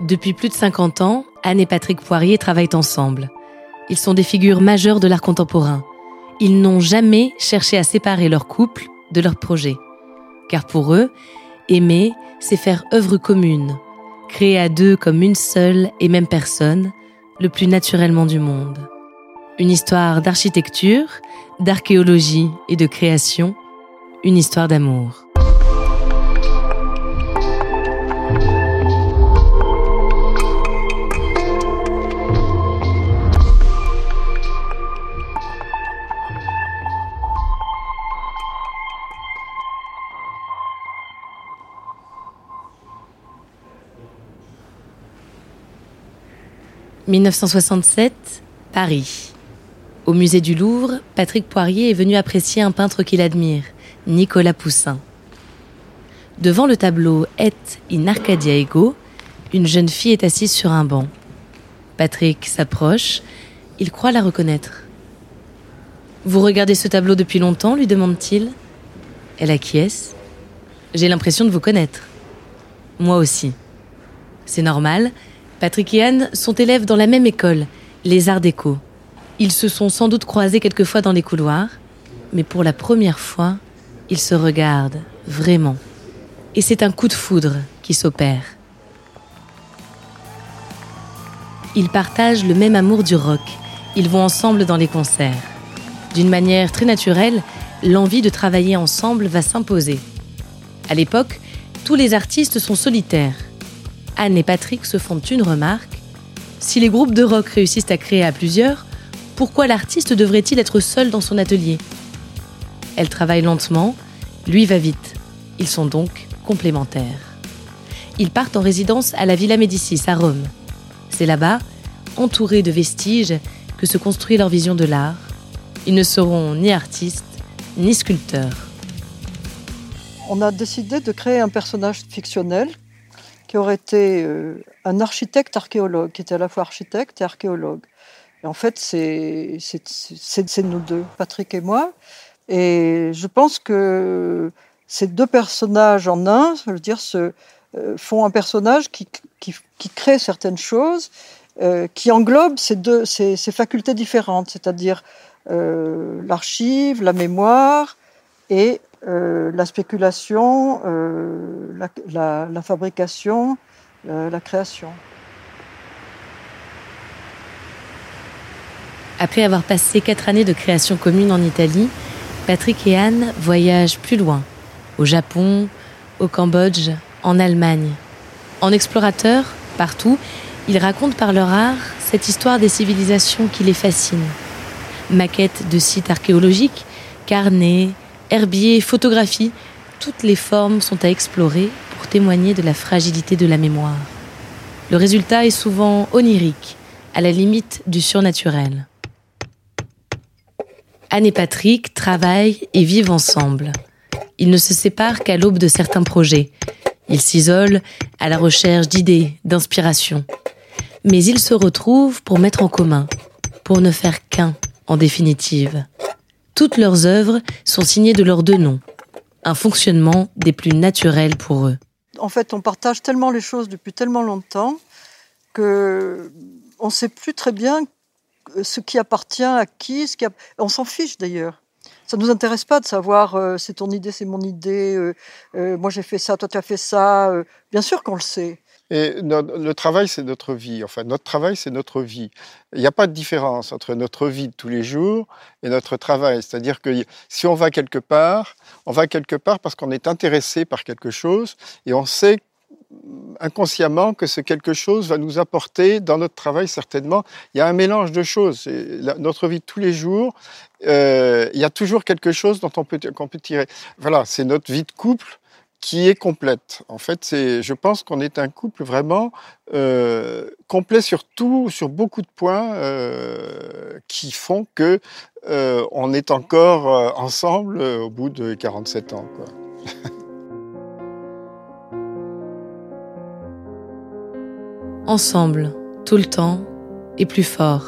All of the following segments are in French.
Depuis plus de 50 ans, Anne et Patrick Poirier travaillent ensemble. Ils sont des figures majeures de l'art contemporain. Ils n'ont jamais cherché à séparer leur couple de leur projet. Car pour eux, aimer, c'est faire œuvre commune, créer à deux comme une seule et même personne, le plus naturellement du monde. Une histoire d'architecture, d'archéologie et de création, une histoire d'amour. « 1967, Paris. Au musée du Louvre, Patrick Poirier est venu apprécier un peintre qu'il admire, Nicolas Poussin. Devant le tableau Et in Arcadia Ego, une jeune fille est assise sur un banc. Patrick s'approche, il croit la reconnaître. Vous regardez ce tableau depuis longtemps? lui demande-t-il. Elle acquiesce. J'ai l'impression de vous connaître. Moi aussi. C'est normal, Patrick et Anne sont élèves dans la même école, les Arts Déco. Ils se sont sans doute croisés quelquefois dans les couloirs, mais pour la première fois, ils se regardent vraiment. Et c'est un coup de foudre qui s'opère. Ils partagent le même amour du rock. Ils vont ensemble dans les concerts. D'une manière très naturelle, l'envie de travailler ensemble va s'imposer. À l'époque, tous les artistes sont solitaires. Anne et Patrick se font une remarque. Si les groupes de rock réussissent à créer à plusieurs, pourquoi l'artiste devrait-il être seul dans son atelier? Elle travaille lentement, lui va vite. Ils sont donc complémentaires. Ils partent en résidence à la Villa Médicis à Rome. C'est là-bas, entourés de vestiges, que se construit leur vision de l'art. Ils ne seront ni artistes, ni sculpteurs. On a décidé de créer un personnage fictionnel qui aurait été euh, un architecte archéologue, qui était à la fois architecte et archéologue. Et en fait, c'est nous deux, Patrick et moi. Et je pense que ces deux personnages en un, je veux dire, se, euh, font un personnage qui, crée certaines choses, euh, qui englobe ces, deux, ces, facultés différentes, c'est-à-dire l'archive, la mémoire et euh, la spéculation, euh, la, fabrication, euh, la création. Après avoir passé quatre années de création commune en Italie, Patrick et Anne voyagent plus loin, au Japon, au Cambodge, en Allemagne. En explorateurs, partout, ils racontent par leur art cette histoire des civilisations qui les fascinent. Maquettes de sites archéologiques, carnets, herbiers, photographies, toutes les formes sont à explorer pour témoigner de la fragilité de la mémoire. Le résultat est souvent onirique, à la limite du surnaturel. Anne et Patrick travaillent et vivent ensemble. Ils ne se séparent qu'à l'aube de certains projets. Ils s'isolent à la recherche d'idées, d'inspiration. Mais ils se retrouvent pour mettre en commun, pour ne faire qu'un, en définitive. Toutes leurs œuvres sont signées de leurs deux noms, un fonctionnement des plus naturels pour eux. En fait, on partage tellement les choses depuis tellement longtemps que on ne sait plus très bien ce qui appartient à qui, on s'en fiche d'ailleurs. Ça nous intéresse pas de savoir euh, c'est ton idée, c'est mon idée, euh, euh, moi j'ai fait ça, toi tu as fait ça. bien sûr qu'on le sait. Et no- le travail, c'est notre vie. Enfin, notre travail, c'est notre vie. Il n'y a pas de différence entre notre vie de tous les jours et notre travail. C'est-à-dire que si on va quelque part, on va quelque part parce qu'on est intéressé par quelque chose et on sait inconsciemment que ce quelque chose va nous apporter dans notre travail certainement. Il y a un mélange de choses. Notre vie de tous les jours, euh, il y a toujours quelque chose dont on qu'on peut tirer. Voilà, c'est notre vie de couple qui est complète. En fait, c'est, je pense qu'on est un couple vraiment euh, complet sur tout, sur beaucoup de points euh, qui font que euh, on est encore ensemble au bout de 47 ans. Ensemble, tout le temps, et plus fort.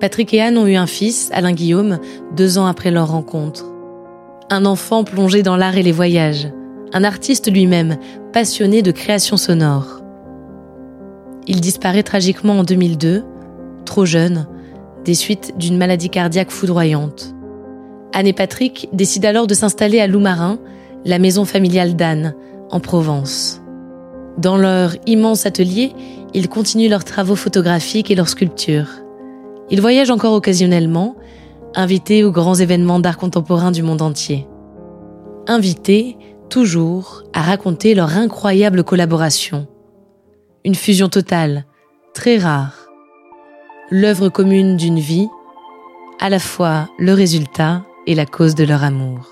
Patrick et Anne ont eu un fils, Alain Guillaume, deux ans après leur rencontre. Un enfant plongé dans l'art et les voyages. Un artiste lui-même, passionné de création sonore. Il disparaît tragiquement en 2002, trop jeune, des suites d'une maladie cardiaque foudroyante. Anne et Patrick décident alors de s'installer à Loumarin, la maison familiale d'Anne, en Provence. Dans leur immense atelier, ils continuent leurs travaux photographiques et leurs sculptures. Ils voyagent encore occasionnellement, invités aux grands événements d'art contemporain du monde entier. Invités, toujours, à raconter leur incroyable collaboration. Une fusion totale, très rare. L'œuvre commune d'une vie, à la fois le résultat et la cause de leur amour.